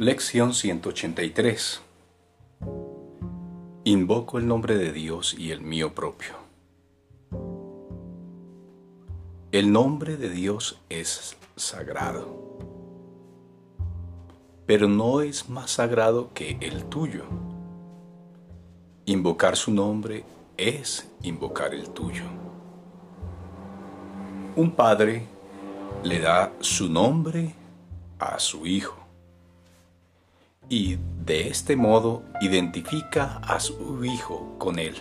Lección 183 Invoco el nombre de Dios y el mío propio. El nombre de Dios es sagrado, pero no es más sagrado que el tuyo. Invocar su nombre es invocar el tuyo. Un padre le da su nombre a su hijo y de este modo identifica a su hijo con él.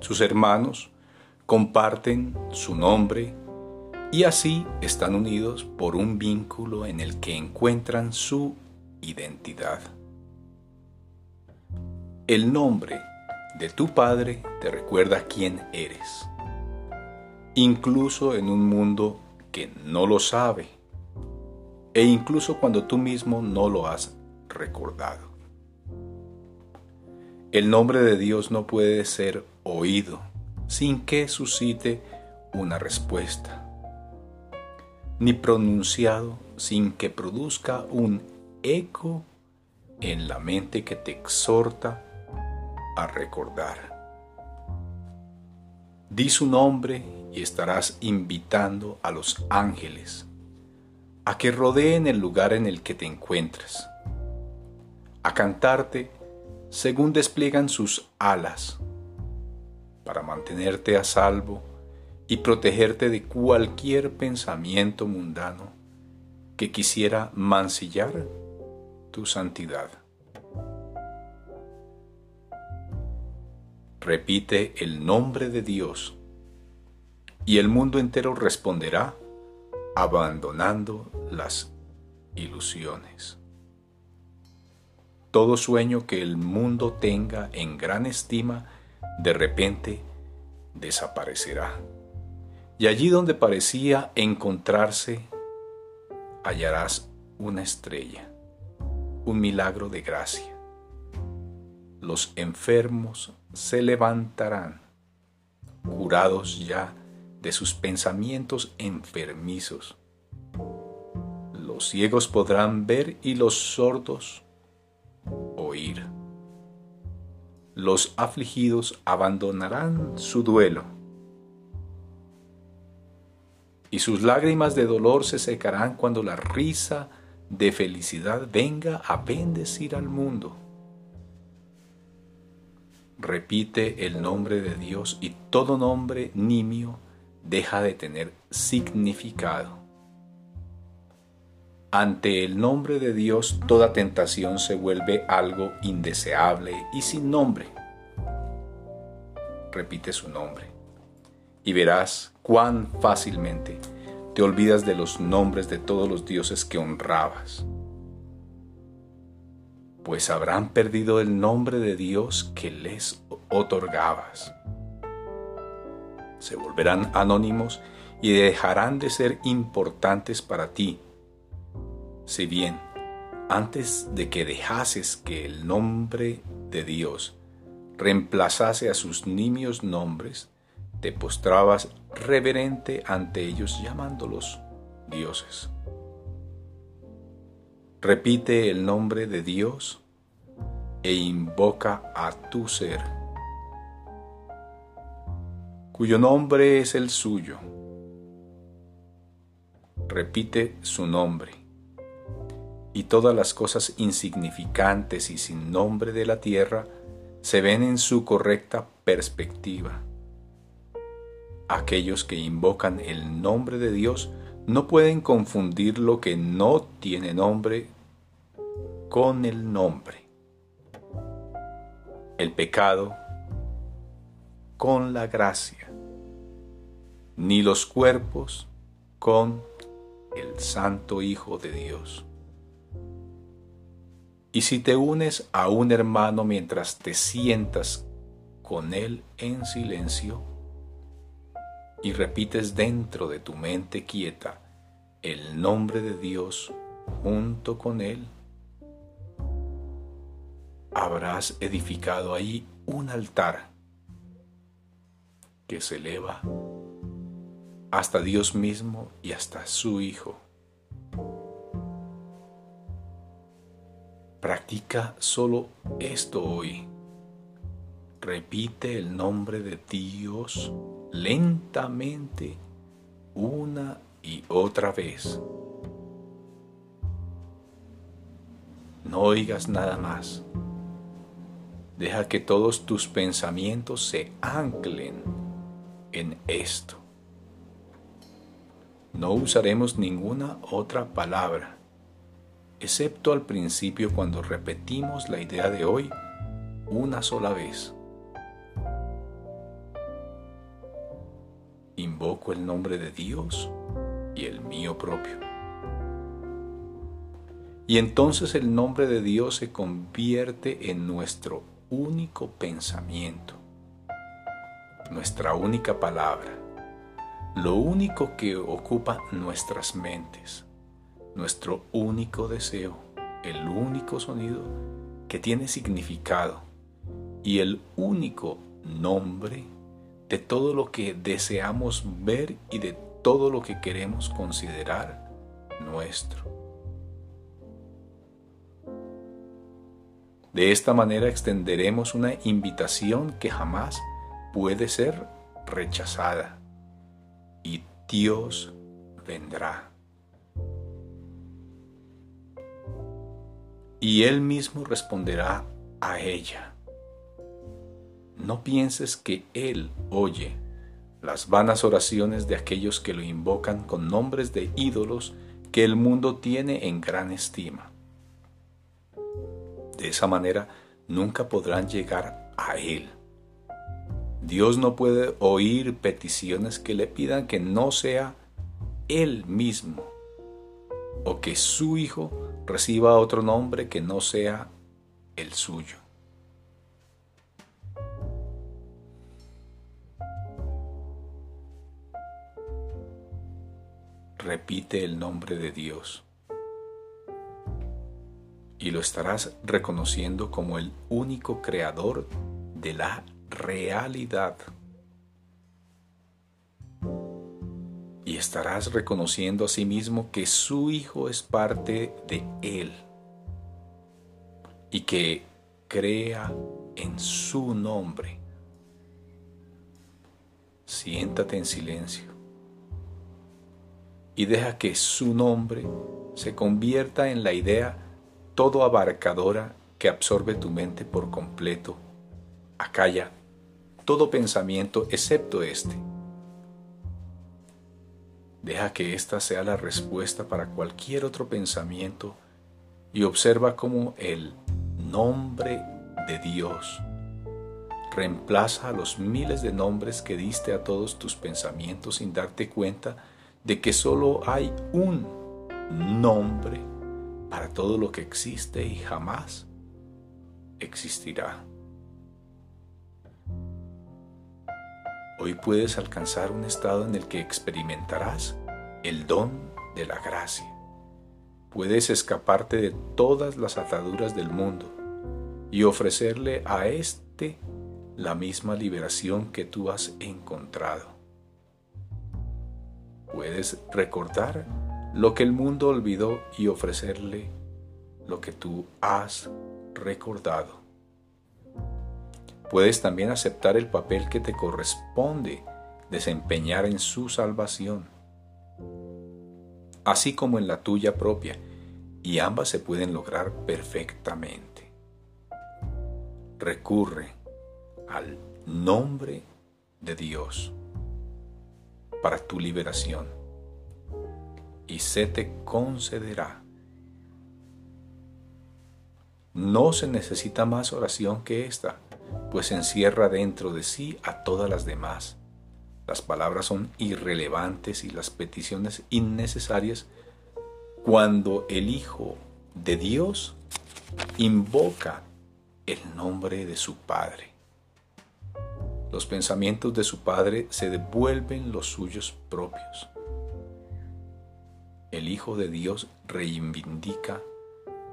Sus hermanos comparten su nombre y así están unidos por un vínculo en el que encuentran su identidad. El nombre de tu padre te recuerda quién eres, incluso en un mundo que no lo sabe e incluso cuando tú mismo no lo has recordado. El nombre de Dios no puede ser oído sin que suscite una respuesta, ni pronunciado sin que produzca un eco en la mente que te exhorta a recordar. Di su nombre y estarás invitando a los ángeles a que rodeen el lugar en el que te encuentras, a cantarte según despliegan sus alas, para mantenerte a salvo y protegerte de cualquier pensamiento mundano que quisiera mancillar tu santidad. Repite el nombre de Dios y el mundo entero responderá abandonando las ilusiones. Todo sueño que el mundo tenga en gran estima, de repente desaparecerá. Y allí donde parecía encontrarse, hallarás una estrella, un milagro de gracia. Los enfermos se levantarán, curados ya de sus pensamientos enfermizos. Los ciegos podrán ver y los sordos oír. Los afligidos abandonarán su duelo y sus lágrimas de dolor se secarán cuando la risa de felicidad venga a bendecir al mundo. Repite el nombre de Dios y todo nombre nimio deja de tener significado. Ante el nombre de Dios toda tentación se vuelve algo indeseable y sin nombre. Repite su nombre y verás cuán fácilmente te olvidas de los nombres de todos los dioses que honrabas, pues habrán perdido el nombre de Dios que les otorgabas se volverán anónimos y dejarán de ser importantes para ti. Si bien, antes de que dejases que el nombre de Dios reemplazase a sus nimios nombres, te postrabas reverente ante ellos llamándolos dioses. Repite el nombre de Dios e invoca a tu ser cuyo nombre es el suyo. Repite su nombre. Y todas las cosas insignificantes y sin nombre de la tierra se ven en su correcta perspectiva. Aquellos que invocan el nombre de Dios no pueden confundir lo que no tiene nombre con el nombre. El pecado con la gracia, ni los cuerpos con el Santo Hijo de Dios. Y si te unes a un hermano mientras te sientas con él en silencio y repites dentro de tu mente quieta el nombre de Dios junto con él, habrás edificado ahí un altar que se eleva hasta Dios mismo y hasta su Hijo. Practica solo esto hoy. Repite el nombre de Dios lentamente una y otra vez. No oigas nada más. Deja que todos tus pensamientos se anclen en esto. No usaremos ninguna otra palabra, excepto al principio cuando repetimos la idea de hoy una sola vez. Invoco el nombre de Dios y el mío propio. Y entonces el nombre de Dios se convierte en nuestro único pensamiento, nuestra única palabra, lo único que ocupa nuestras mentes, nuestro único deseo, el único sonido que tiene significado y el único nombre de todo lo que deseamos ver y de todo lo que queremos considerar nuestro. De esta manera extenderemos una invitación que jamás puede ser rechazada y Dios vendrá. Y Él mismo responderá a ella. No pienses que Él oye las vanas oraciones de aquellos que lo invocan con nombres de ídolos que el mundo tiene en gran estima. De esa manera nunca podrán llegar a Él. Dios no puede oír peticiones que le pidan que no sea Él mismo o que su Hijo reciba otro nombre que no sea el suyo. Repite el nombre de Dios y lo estarás reconociendo como el único creador de la realidad. Y estarás reconociendo a sí mismo que su Hijo es parte de Él y que crea en su nombre. Siéntate en silencio y deja que su nombre se convierta en la idea todo abarcadora que absorbe tu mente por completo, acalla todo pensamiento excepto este. Deja que esta sea la respuesta para cualquier otro pensamiento y observa cómo el nombre de Dios reemplaza a los miles de nombres que diste a todos tus pensamientos sin darte cuenta de que solo hay un nombre para todo lo que existe y jamás existirá. Hoy puedes alcanzar un estado en el que experimentarás el don de la gracia. Puedes escaparte de todas las ataduras del mundo y ofrecerle a éste la misma liberación que tú has encontrado. Puedes recordar lo que el mundo olvidó y ofrecerle lo que tú has recordado. Puedes también aceptar el papel que te corresponde desempeñar en su salvación, así como en la tuya propia, y ambas se pueden lograr perfectamente. Recurre al nombre de Dios para tu liberación y se te concederá. No se necesita más oración que esta, pues encierra dentro de sí a todas las demás. Las palabras son irrelevantes y las peticiones innecesarias cuando el Hijo de Dios invoca el nombre de su Padre. Los pensamientos de su Padre se devuelven los suyos propios el Hijo de Dios reivindica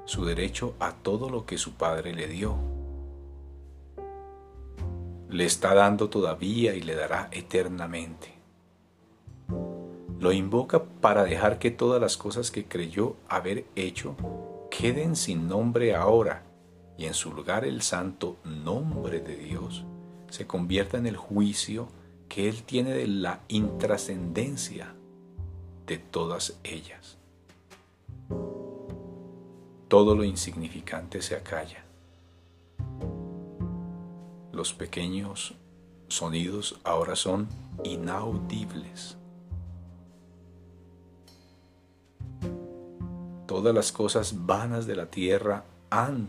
su derecho a todo lo que su Padre le dio. Le está dando todavía y le dará eternamente. Lo invoca para dejar que todas las cosas que creyó haber hecho queden sin nombre ahora y en su lugar el santo nombre de Dios se convierta en el juicio que Él tiene de la intrascendencia de todas ellas. Todo lo insignificante se acalla. Los pequeños sonidos ahora son inaudibles. Todas las cosas vanas de la tierra han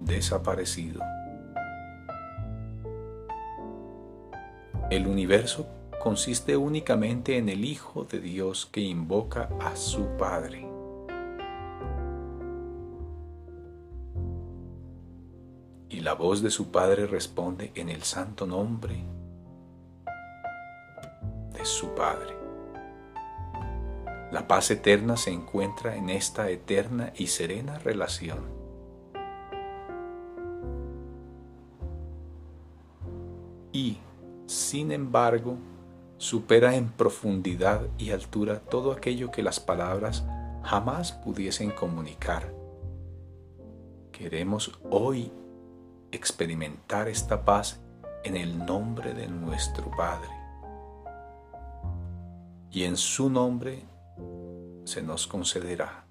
desaparecido. El universo consiste únicamente en el Hijo de Dios que invoca a su Padre. La voz de su Padre responde en el santo nombre de su Padre. La paz eterna se encuentra en esta eterna y serena relación. Y, sin embargo, supera en profundidad y altura todo aquello que las palabras jamás pudiesen comunicar. Queremos hoy experimentar esta paz en el nombre de nuestro Padre. Y en su nombre se nos concederá.